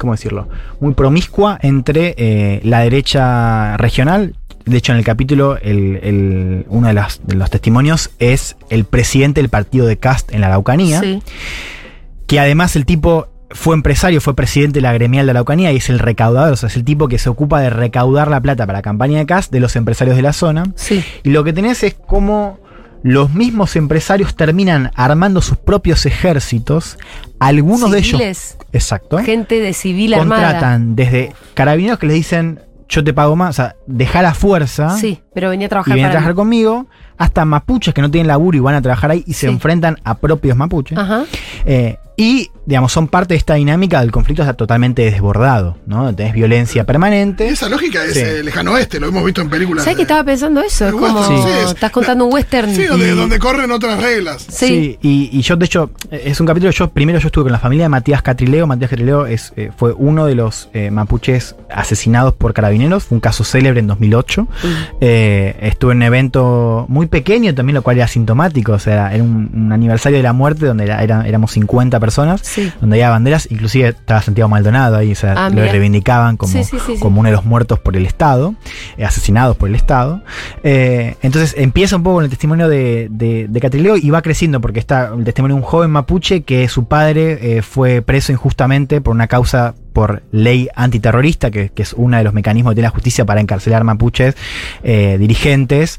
¿cómo decirlo? Muy promiscua entre eh, la derecha regional. De hecho, en el capítulo, el- el- uno de, las- de los testimonios es el presidente del partido de Cast en la Araucanía Sí. Que además el tipo fue empresario, fue presidente de la gremial de la Araucanía y es el recaudador, o sea, es el tipo que se ocupa de recaudar la plata para la campaña de CAS de los empresarios de la zona. Sí. Y lo que tenés es como los mismos empresarios terminan armando sus propios ejércitos, algunos de ellos... Civiles, Exacto. Gente de civil armada. Contratan desde carabineros que les dicen, yo te pago más, o sea, deja la fuerza Sí, pero venía a y trabajar ven a para trabajar mí. conmigo, hasta mapuches que no tienen laburo y van a trabajar ahí y se Sí. enfrentan a propios mapuches. Ajá. Eh, y, digamos, son parte de esta dinámica del conflicto está totalmente desbordado, ¿no? Tenés violencia permanente. Esa lógica es Sí. eh, lejano oeste, lo hemos visto en películas. ¿Sabes que estaba pensando eso? Es como sí, estás contando un western. Sí, donde, Y- donde corren otras reglas. Sí. y, y yo, de hecho, eh, es un capítulo que yo, primero yo estuve con la familia de Matías Catrileo. Matías Catrileo es, eh, fue uno de los eh, mapuches asesinados por carabineros. Fue un caso célebre en 2008. Eh, estuve en un evento muy pequeño también, lo cual era sintomático. O sea, era un, un aniversario de la muerte donde era- era- éramos 50 personas. Sí. donde había banderas, inclusive estaba Santiago Maldonado ahí, o sea, Ah, lo reivindicaban como, Sí, sí, sí, sí. como uno de los muertos por el Estado, eh, asesinados por el Estado. Eh, entonces empieza un poco con el testimonio de, de, de Catrileo y va creciendo porque está el testimonio de un joven mapuche que su padre eh, fue preso injustamente por una causa por ley antiterrorista, que, que es uno de los mecanismos de la justicia para encarcelar mapuches dirigentes.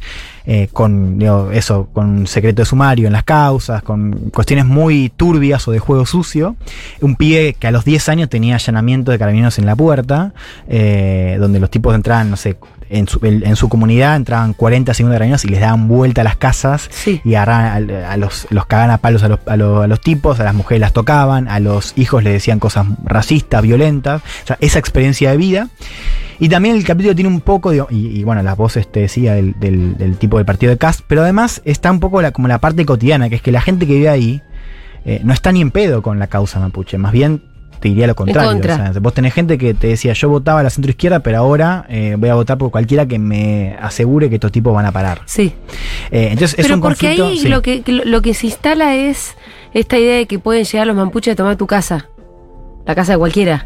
Eh, con digo, eso, con secreto de sumario en las causas, con cuestiones muy turbias o de juego sucio. Un pibe que a los 10 años tenía allanamiento de carabineros en la puerta, eh, donde los tipos entraban, no sé, en su, en su comunidad entraban 40, 50 carabineros y les daban vuelta a las casas Sí. y agarraban a, a los, los cagaban a palos a los, a, los, a los tipos, a las mujeres las tocaban, a los hijos les decían cosas racistas, violentas, o sea, esa experiencia de vida. Y también el capítulo tiene un poco, digo, y, y bueno, la voz este, decía del, del- del tipo del partido de Cast, pero además está un poco la, como la parte cotidiana, que es que la gente que vive ahí eh, no está ni en pedo con la causa mapuche, más bien te diría lo contrario. contra. o sea, vos tenés gente que te decía, yo votaba a la centro izquierda, pero ahora eh, voy a votar por cualquiera que me asegure que estos tipos van a parar. Sí. Eh, entonces es Pero un porque conflicto. ahí sí. lo, que, lo que se instala es esta idea de que pueden llegar los mapuches a tomar tu casa. La casa de cualquiera.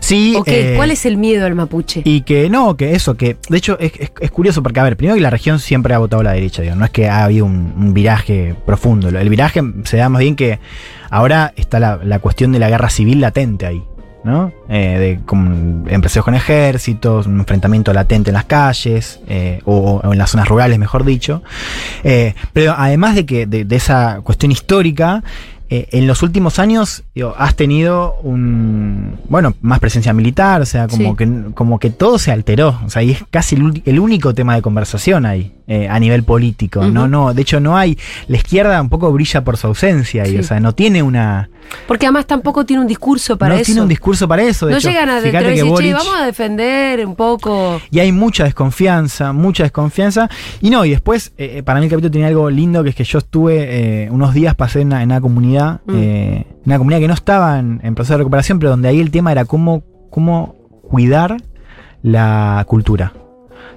Sí, Ok, eh, ¿cuál es el miedo al mapuche? Y que no, que eso, que de hecho es, es- es curioso porque, a ver, primero que la región siempre ha votado a la derecha, digo, no es que ha habido un, un viraje profundo. El viraje se da más bien que ahora está la, la cuestión de la guerra civil latente ahí, ¿no? Eh, de con empresarios con ejércitos, un enfrentamiento latente en las calles, eh, o, o en las zonas rurales, mejor dicho. Eh, pero además de que de, de esa cuestión histórica, eh, en los últimos años digo, has tenido un bueno más presencia militar, o sea, como Sí. que como que todo se alteró, o sea, y es casi el, el único tema de conversación ahí eh, a nivel político. No, no, de hecho no hay la izquierda un poco brilla por su ausencia y o sea, no tiene una Porque además tampoco tiene un discurso para no eso. tiene un discurso para eso, de no hecho, llegan a fíjate que Boric- vamos a defender un poco. y hay mucha desconfianza, mucha desconfianza. Y no, y después, eh, eh, para mí el capítulo tenía algo lindo, que es que yo estuve eh, unos días, pasé en una, en una comunidad, Mm. eh, una comunidad que no estaba en, en proceso de recuperación, pero donde ahí el tema era cómo, cómo cuidar la cultura.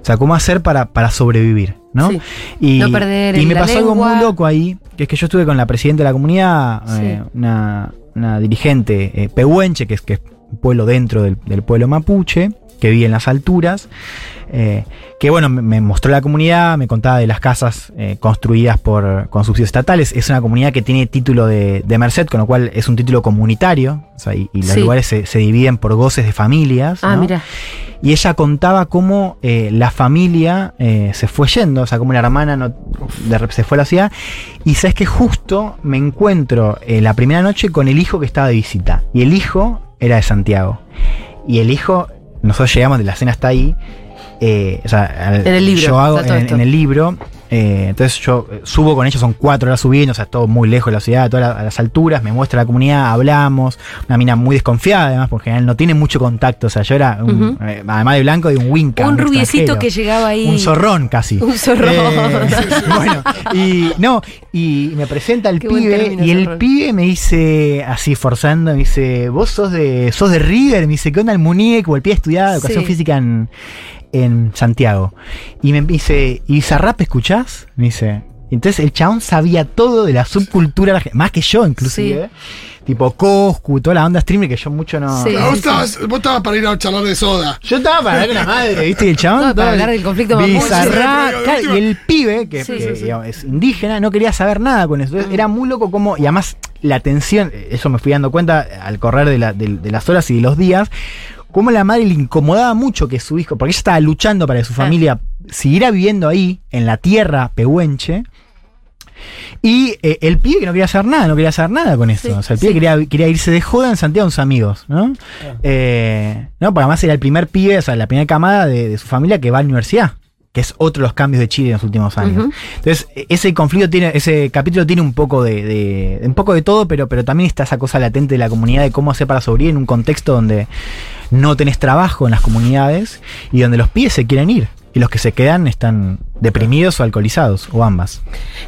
O sea, cómo hacer para, para sobrevivir, ¿no? Sí. Y, No perder y me la pasó algo muy loco ahí, que es que yo estuve con la presidenta de la comunidad, Sí. eh, una, una dirigente eh, pehuenche, que es, que es un pueblo dentro del, del pueblo mapuche, que vive en las alturas, eh, que bueno, me, mostró la comunidad, me contaba de las casas eh, construidas por, con subsidios estatales. Es una comunidad que tiene título de, de Merced, con lo cual es un título comunitario, o sea, y, y los Sí. lugares se, se dividen por goces de familias. Ah, ¿no? mira. Y ella contaba cómo eh, la familia se fue yendo, o sea, cómo la hermana no, de se fue a la ciudad. Y sabes que justo me encuentro la primera noche con el hijo que estaba de visita. Y el hijo era de Santiago. Y el hijo, nosotros llegamos de la cena hasta ahí. eh, o sea, En el libro, Yo hago está en el libro. Eh, entonces yo eh, subo con ellos, son cuatro horas subiendo, o sea, todo muy lejos de la ciudad, a todas las, a las alturas, me muestra la comunidad, hablamos, una mina muy desconfiada además, porque en general no tiene mucho contacto, o sea, yo era, un, eh, además de blanco, de un winca. un rubiecito que llegaba ahí. Un zorrón casi. Un zorrón. Eh, bueno, y no, y me presenta el Qué pibe, y el zorrón. pibe me dice, así forzando, me dice, vos sos de, sos de River, me dice, ¿qué onda el muñeco? El pibe estudiaba educación Sí. física en, en Santiago. Y me dice, ¿y Bizarrap escuchás? Me dice. Entonces el chabón sabía todo de la subcultura, más que yo inclusive. Tipo Coscu, toda la onda streamer que yo mucho no... Sí. Ah, vos, estabas, vos estabas para ir a charlar de soda. Yo estaba para hablar con la madre, ¿viste? Y el chabón. No, para hablar del conflicto Sí, claro, Y el pibe, que, Sí, que, sí, sí. digamos, es indígena, no quería saber nada con eso. Entonces, Era muy loco como. Y además, la tensión, eso me fui dando cuenta al correr de, la- de- de las horas y de los días. Cómo la madre le incomodaba mucho que su hijo, porque ella estaba luchando para que su Ah. familia siguiera viviendo ahí, en la tierra pehuenche, y eh, el pibe que no quería hacer nada, no quería hacer nada con eso. Sí, o sea, el pibe sí. quería, quería irse de joda en Santiago con sus amigos, ¿no? Eh, no, porque además era el primer pibe, o sea, la primera camada de, de su familia que va a la universidad, que es otro de los cambios de Chile en los últimos años. Entonces, ese conflicto tiene, ese capítulo tiene un poco de, de- un poco de todo, pero, pero también está esa cosa latente de la comunidad de cómo hacer para sobrevivir en un contexto donde no tenés trabajo en las comunidades y donde los pibes se quieren ir. Y los que se quedan están deprimidos o alcoholizados, o ambas.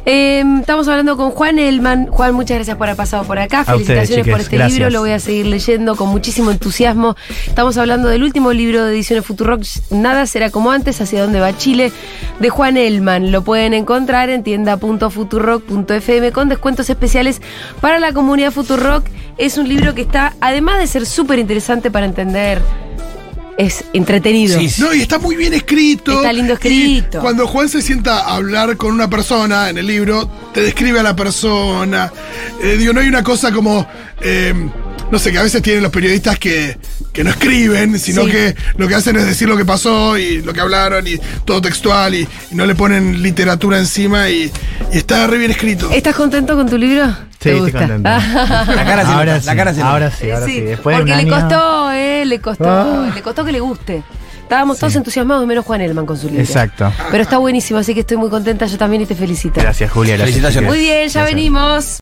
Eh, estamos hablando con Juan Elman. Juan, muchas gracias por haber pasado por acá. A ustedes, Felicitaciones por este gracias. libro. Lo voy a seguir leyendo con muchísimo entusiasmo. Estamos hablando del último libro de Ediciones Futurock, Nada será como antes, hacia dónde va Chile, de Juan Elman. Lo pueden encontrar en tienda.futurock.fm con descuentos especiales para la comunidad Futurock. Es un libro que está, además de ser súper interesante para entender, es entretenido. Sí, sí. No, y está muy bien escrito. Está lindo escrito. Y cuando Juan se sienta a hablar con una persona en el libro, te describe a la persona. Eh, digo, no hay una cosa como. eh, no sé, que a veces tienen los periodistas que que no escriben, sino Sí. que lo que hacen es decir lo que pasó y lo que hablaron y todo textual y, y no le ponen literatura encima y, y está re bien escrito. ¿Estás contento con tu libro? Sí, ¿Te estoy gusta? contento. La cara se ahora sí, la cara se ahora sí, ahora sí. Sí, Después de porque un le año- costó, ¿eh? Le costó. Ah. Le costó que le guste. Estábamos todos entusiasmados, menos Juan Elman con su libro. Exacto. Pero está buenísimo, así que estoy muy contenta yo también y te felicito. Gracias, Julia. Felicitaciones. Muy bien, ya Gracias. venimos.